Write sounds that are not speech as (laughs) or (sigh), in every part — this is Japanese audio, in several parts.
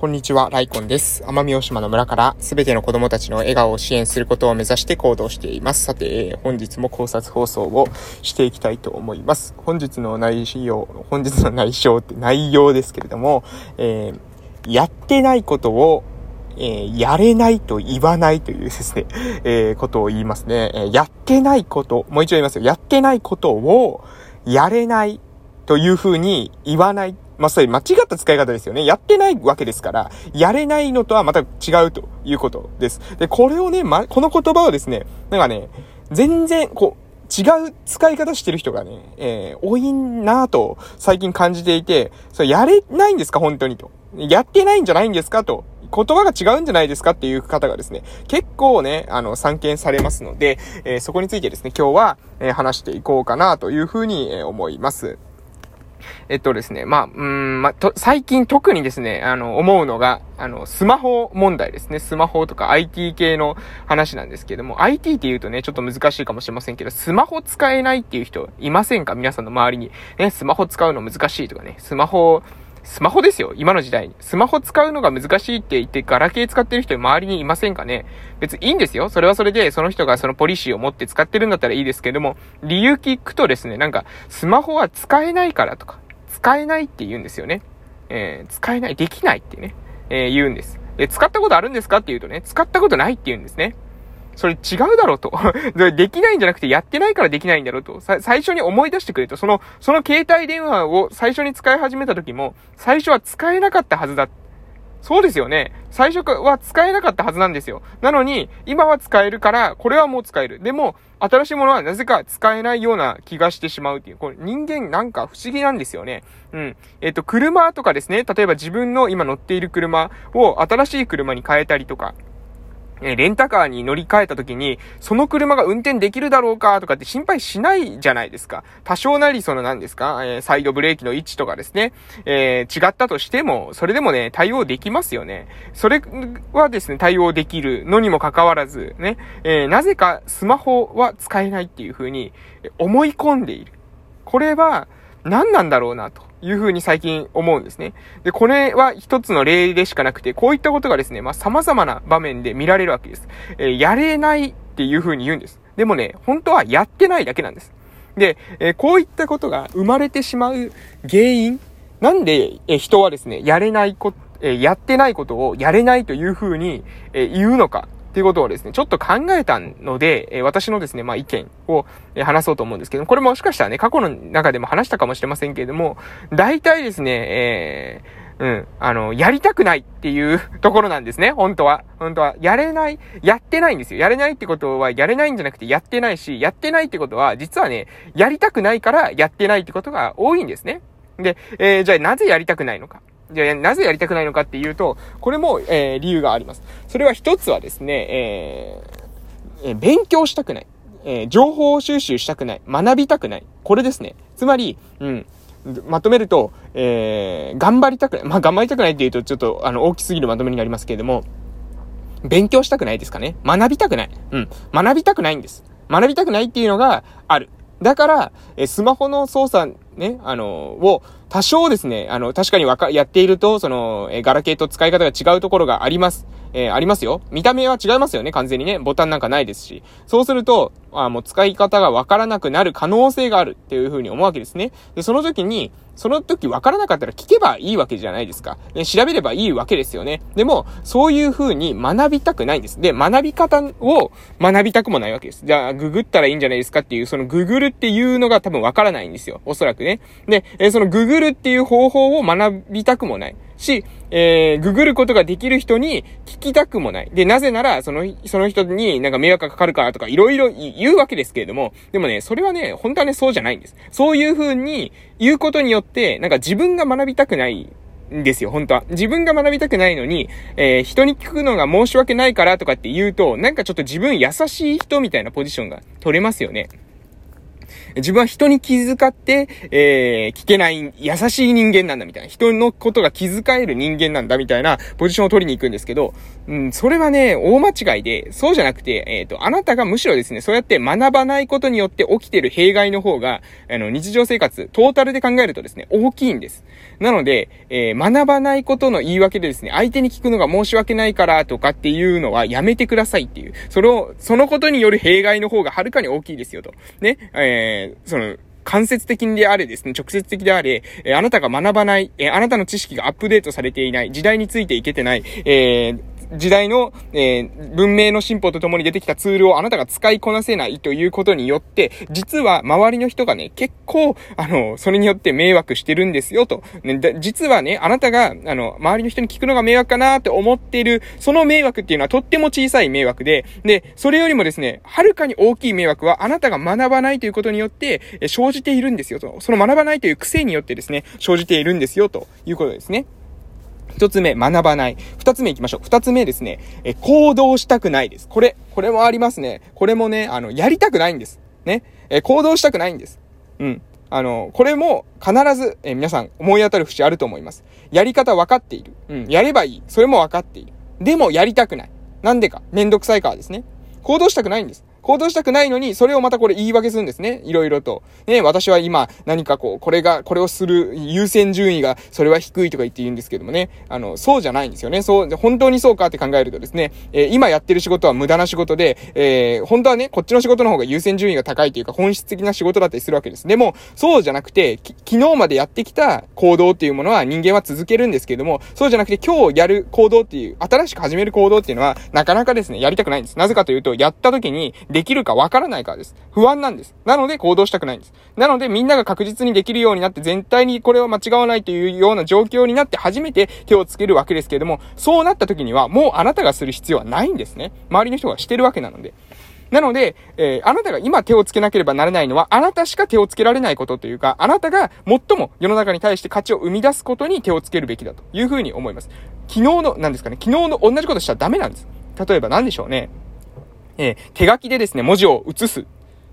こんにちは、ライコンです。奄美大島の村からすべての子供たちの笑顔を支援することを目指して行動しています。さて、本日も考察放送をしていきたいと思います。本日の内容、本日の内容って内容ですけれども、えー、やってないことをえー、やれないと言わないというですね、えー、ことを言いますね。えー、やってないこと、もう一度言いますよ。やってないことを、やれないというふうに言わないまあ、それ間違った使い方ですよね。やってないわけですから、やれないのとはまた違うということです。で、これをね、ま、この言葉をですね、なんかね、全然、こう、違う使い方してる人がね、えー、多いなぁと最近感じていて、それやれないんですか本当にと。やってないんじゃないんですかと。言葉が違うんじゃないですかっていう方がですね、結構ね、あの、散見されますので、えー、そこについてですね、今日は、えー、話していこうかなというふうに、え、思います。えっとですね、まあ、うん、ま、と、最近特にですね、あの、思うのが、あの、スマホ問題ですね。スマホとか IT 系の話なんですけども、IT って言うとね、ちょっと難しいかもしれませんけど、スマホ使えないっていう人いませんか？皆さんの周りに。ね、スマホ使うの難しいとかね、スマホ、スマホですよ。今の時代に。スマホ使うのが難しいって言って、ガラケー使ってる人周りにいませんかね？別にいいんですよ。それはそれで、その人がそのポリシーを持って使ってるんだったらいいですけども、理由聞くとですね、なんか、スマホは使えないからとか、使えないって言うんですよね。えー、使えない、できないってね、えー、言うんです。で、使ったことあるんですかって言うとね、使ったことないって言うんですね。それ違うだろうと。(laughs) できないんじゃなくてやってないからできないんだろうと。最初に思い出してくれと。その、その携帯電話を最初に使い始めた時も、最初は使えなかったはずだ。そうですよね。最初は使えなかったはずなんですよ。なのに、今は使えるから、これはもう使える。でも、新しいものはなぜか使えないような気がしてしまうっていう。これ人間なんか不思議なんですよね。うん。えっ、と、車とかですね。例えば自分の今乗っている車を新しい車に変えたりとか。えレンタカーに乗り換えた時に、その車が運転できるだろうかとかって心配しないじゃないですか。多少なりその何ですか、えー、サイドブレーキの位置とかですね、えー、違ったとしても、それでもね、対応できますよね。それはですね、対応できるのにもかかわらず、ね、えー、なぜかスマホは使えないっていう風に思い込んでいる。これは何なんだろうなと。いうふうに最近思うんですね。で、これは一つの例でしかなくて、こういったことがですね、まあ様々な場面で見られるわけです。えー、やれないっていうふうに言うんです。でもね、本当はやってないだけなんです。で、えー、こういったことが生まれてしまう原因なんで、えー、人はですね、やれないこ、え、やってないことをやれないというふうに、え、言うのかっていうことをですね、ちょっと考えたので、え、私のですね、まあ意見を、え、話そうと思うんですけどこれもしかしたらね、過去の中でも話したかもしれませんけれども、大体ですね、えー、うん。あの、やりたくないっていう (laughs) ところなんですね。本当は。本当は。やれない。やってないんですよ。やれないってことは、やれないんじゃなくてやってないし、やってないってことは、実はね、やりたくないからやってないってことが多いんですね。で、えー、じゃあなぜやりたくないのか。じゃあ、なぜやりたくないのかっていうと、これも、えー、理由があります。それは一つはですね、えー、勉強したくない。えー、情報収集したくない。学びたくない。これですね。つまり、うん。まとめると、えー、頑張りたくない。まあ、頑張りたくないって言うと、ちょっと、あの、大きすぎるまとめになりますけれども、勉強したくないですかね。学びたくない。うん。学びたくないんです。学びたくないっていうのがある。だから、えスマホの操作ね、あの、を、多少ですね、あの、確かにわか、やっていると、その、えガラケーと使い方が違うところがあります。えー、ありますよ。見た目は違いますよね、完全にね。ボタンなんかないですし。そうすると、あもう使い方がわからなくなる可能性があるっていうふうに思うわけですね。で、その時に、その時分からなかったら聞けばいいわけじゃないですか。で調べればいいわけですよね。でも、そういう風に学びたくないんです。で、学び方を学びたくもないわけです。じゃあ、ググったらいいんじゃないですかっていう、そのググるっていうのが多分分からないんですよ。おそらくね。で、えそのググるっていう方法を学びたくもない。し、えー、ググることができる人に聞きたくもない。で、なぜなら、その、その人になんか迷惑がかかるからとか、いろいろ言うわけですけれども、でもね、それはね、本当はね、そうじゃないんです。そういう風に言うことによって、なんか自分が学びたくないんですよ、本当は。自分が学びたくないのに、えー、人に聞くのが申し訳ないからとかって言うと、なんかちょっと自分優しい人みたいなポジションが取れますよね。自分は人に気遣って、えー、聞けない、優しい人間なんだみたいな。人のことが気遣える人間なんだみたいなポジションを取りに行くんですけど、うん、それはね、大間違いで、そうじゃなくて、えっ、ー、と、あなたがむしろですね、そうやって学ばないことによって起きてる弊害の方が、あの、日常生活、トータルで考えるとですね、大きいんです。なので、えー、学ばないことの言い訳でですね、相手に聞くのが申し訳ないからとかっていうのはやめてくださいっていう。それを、そのことによる弊害の方がはるかに大きいですよと。ね、えー、その、間接的であれですね、直接的であれ、えー、あなたが学ばない、えー、あなたの知識がアップデートされていない、時代についていけてない、えー、時代の、えー、文明の進歩とともに出てきたツールをあなたが使いこなせないということによって、実は周りの人がね、結構、あの、それによって迷惑してるんですよと。ね、実はね、あなたが、あの、周りの人に聞くのが迷惑かなって思っている、その迷惑っていうのはとっても小さい迷惑で、で、それよりもですね、はるかに大きい迷惑はあなたが学ばないということによって、え生じているんですよと。その学ばないという癖によってですね、生じているんですよということですね。一つ目、学ばない。二つ目行きましょう。二つ目ですね、え、行動したくないです。これ、これもありますね。これもね、あの、やりたくないんです。ね。え、行動したくないんです。うん。あの、これも必ず、え皆さん思い当たる節あると思います。やり方分かっている。うん。やればいい。それも分かっている。でもやりたくない。なんでか。めんどくさいからですね。行動したくないんです。行動したくないのに、それをまたこれ言い訳するんですね。いろいろと。ね、私は今、何かこう、これが、これをする優先順位が、それは低いとか言って言うんですけどもね。あの、そうじゃないんですよね。そう、本当にそうかって考えるとですね、えー、今やってる仕事は無駄な仕事で、えー、本当はね、こっちの仕事の方が優先順位が高いというか、本質的な仕事だったりするわけです。でも、そうじゃなくて、昨日までやってきた行動っていうものは人間は続けるんですけども、そうじゃなくて今日やる行動っていう、新しく始める行動っていうのは、なかなかですね、やりたくないんです。なぜかというと、やった時にできるかわからないからです。不安なんです。なので行動したくないんです。なのでみんなが確実にできるようになって全体にこれは間違わないというような状況になって初めて手をつけるわけですけれども、そうなった時にはもうあなたがする必要はないんですね。周りの人がしてるわけなので。なので、えー、あなたが今手をつけなければならないのは、あなたしか手をつけられないことというか、あなたが最も世の中に対して価値を生み出すことに手をつけるべきだというふうに思います。昨日の、何ですかね、昨日の同じことしたらダメなんです。例えば何でしょうね。えー、手書きでですね、文字を写す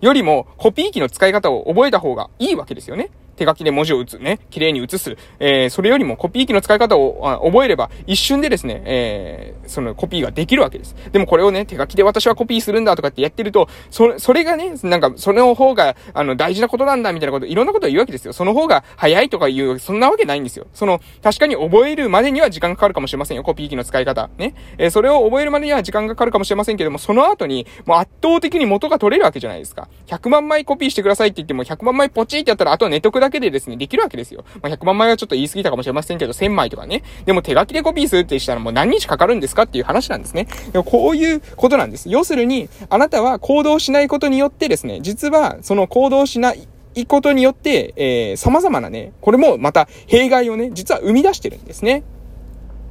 よりも、コピー機の使い方を覚えた方がいいわけですよね。手書きで文字を打つ、ね、綺麗に写す。えー、それよりもコピー機の使い方を覚えれば、一瞬でですね、えー、そのコピーができるわけです。でもこれをね、手書きで私はコピーするんだとかってやってると、そ、それがね、なんか、その方が、あの、大事なことなんだ、みたいなこと、いろんなことを言うわけですよ。その方が早いとか言う、そんなわけないんですよ。その、確かに覚えるまでには時間がかかるかもしれませんよ、コピー機の使い方。ね。えー、それを覚えるまでには時間がかかるかもしれませんけども、その後に、もう圧倒的に元が取れるわけじゃないですか。100万枚コピーしてくださいって言っても、100万枚ポチってやったら、あとは寝とくだだけでですね、できるわけですよ。まあ、100万枚はちょっと言い過ぎたかもしれませんけど、1000枚とかね。でも手書きでコピーするってしたらもう何日かかるんですかっていう話なんですね。でもこういうことなんです。要するに、あなたは行動しないことによってですね、実はその行動しないいことによって、えー、様々なね、これもまた弊害をね、実は生み出してるんですね。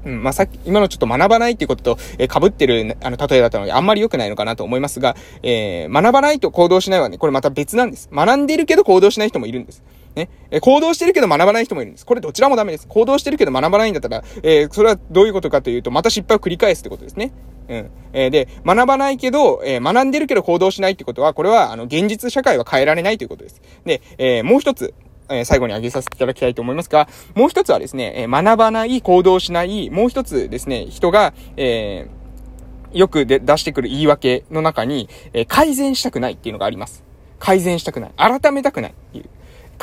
うん、まあ、さっき、今のちょっと学ばないっていうことと、えー、被ってる、あの、例えだったので、あんまり良くないのかなと思いますが、えー、学ばないと行動しないはね、これまた別なんです。学んでるけど行動しない人もいるんです。ね。え、行動してるけど学ばない人もいるんです。これどちらもダメです。行動してるけど学ばないんだったら、えー、それはどういうことかというと、また失敗を繰り返すってことですね。うん。えー、で、学ばないけど、えー、学んでるけど行動しないってことは、これは、あの、現実社会は変えられないということです。で、えー、もう一つ、え最後に挙げさせていただきたいと思いますが、もう一つはですね、え学ばない、行動しない、もう一つですね、人が、えよくで出してくる言い訳の中に、え改善したくないっていうのがあります。改善したくない。改めたくないっていう。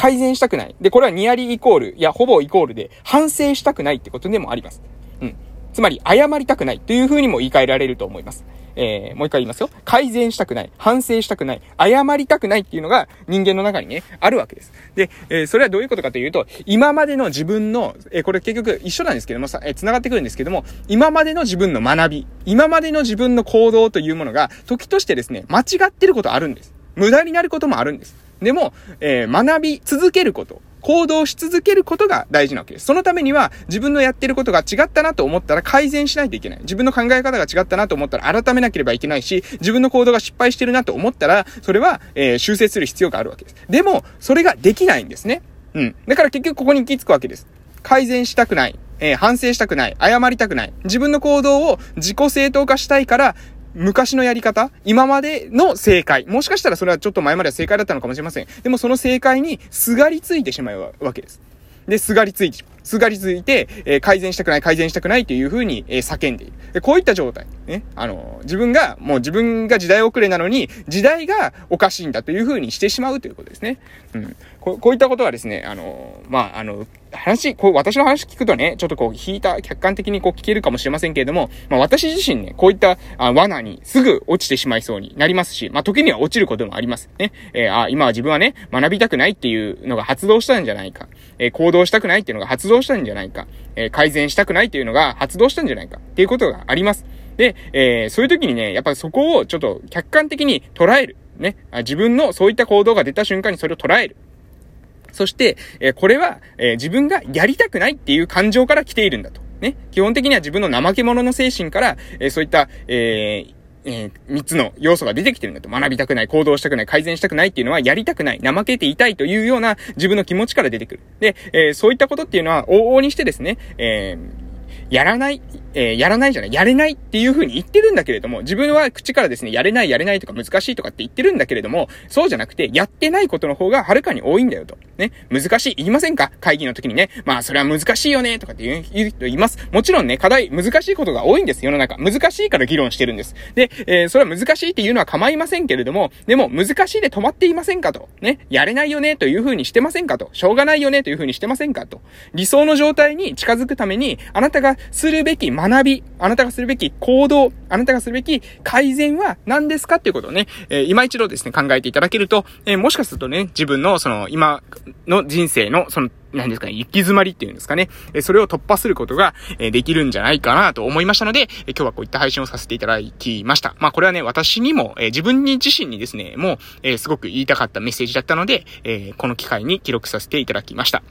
改善したくない。で、これはニアリーイコール、いや、ほぼイコールで、反省したくないってことでもあります。うん。つまり、謝りたくないというふうにも言い換えられると思います。えー、もう一回言いますよ。改善したくない。反省したくない。謝りたくないっていうのが人間の中にね、あるわけです。で、えー、それはどういうことかというと、今までの自分の、えー、これ結局一緒なんですけどもさ、えー、繋がってくるんですけども、今までの自分の学び、今までの自分の行動というものが、時としてですね、間違ってることあるんです。無駄になることもあるんです。でも、えー、学び続けること。行動し続けることが大事なわけです。そのためには、自分のやってることが違ったなと思ったら改善しないといけない。自分の考え方が違ったなと思ったら改めなければいけないし、自分の行動が失敗してるなと思ったら、それは、えー、修正する必要があるわけです。でも、それができないんですね。うん。だから結局ここに行き着くわけです。改善したくない。えー、反省したくない。謝りたくない。自分の行動を自己正当化したいから、昔のやり方？今までの正解？もしかしたらそれはちょっと前までは正解だったのかもしれません。でもその正解にすがりついてしまうわけです。で、すがりついて。すがりついて、えー、改善したくない、改善したくないというふうに、えー、叫んでいる。こういった状態。ね。あの、自分が、もう自分が時代遅れなのに、時代がおかしいんだという風にしてしまうということですね。うん。こうこういったことはですね、あの、まあ、あの、話、こう、私の話聞くとね、ちょっとこう、引いた、客観的にこう聞けるかもしれませんけれども、まあ私自身ね、こういったあ罠にすぐ落ちてしまいそうになりますし、まあ時には落ちることもあります。ね。えー、あ、今は自分はね、学びたくないっていうのが発動したんじゃないか。えー、行動したくないっていうのが発動したんじゃないか。えー、改善したくないっていうのが発動したんじゃないか。っていうことがあります。で、えー、そういう時にね、やっぱそこをちょっと客観的に捉える。ね。自分のそういった行動が出た瞬間にそれを捉える。そして、えこれは、え自分がやりたくないっていう感情から来ているんだと。ね。基本的には自分の怠け者の精神から、えそういった、えーえー、三つの要素が出てきてるんだと。学びたくない、行動したくない、改善したくないっていうのは、やりたくない、怠けていたいというような自分の気持ちから出てくる。で、えー、そういったことっていうのは、往々にしてですね、えーやらない、えー、やらないじゃない、やれないっていう風に言ってるんだけれども、自分は口からですね、やれない、やれないとか難しいとかって言ってるんだけれども、そうじゃなくて、やってないことの方がはるかに多いんだよと。ね、難しい、言いませんか？会議の時にね、まあ、それは難しいよね、とかって言う人います。もちろんね、課題、難しいことが多いんです、世の中。難しいから議論してるんです。で、えー、それは難しいっていうのは構いませんけれども、でも、難しいで止まっていませんかと。ね、やれないよね、という風にしてませんかと。しょうがないよね、という風にしてませんかと。理想の状態に近づくために、あなたがするべき学び、あなたがするべき行動、あなたがするべき改善は何ですかっていうことをね、えー、今一度ですね、考えていただけると、えー、もしかするとね、自分のその、今の人生の、その、何ですかね、行き詰まりっていうんですかね。それを突破することができるんじゃないかなと思いましたので、今日はこういった配信をさせていただきました。まあこれはね、私にも、自分に自身にですね、もう、すごく言いたかったメッセージだったので、この機会に記録させていただきました。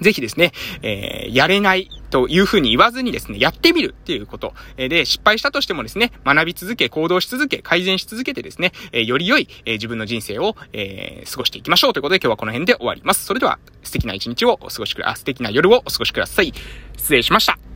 ぜひですね、えー、やれないというふうに言わずにですね、やってみるっていうこと。えで、失敗したとしてもですね、学び続け、行動し続け、改善し続けてですね、えより良い、え自分の人生を、え過ごしていきましょうということで今日はこの辺で終わります。それでは、素敵な一日をお過ごしくだ、素敵な夜をお過ごしください。失礼しました。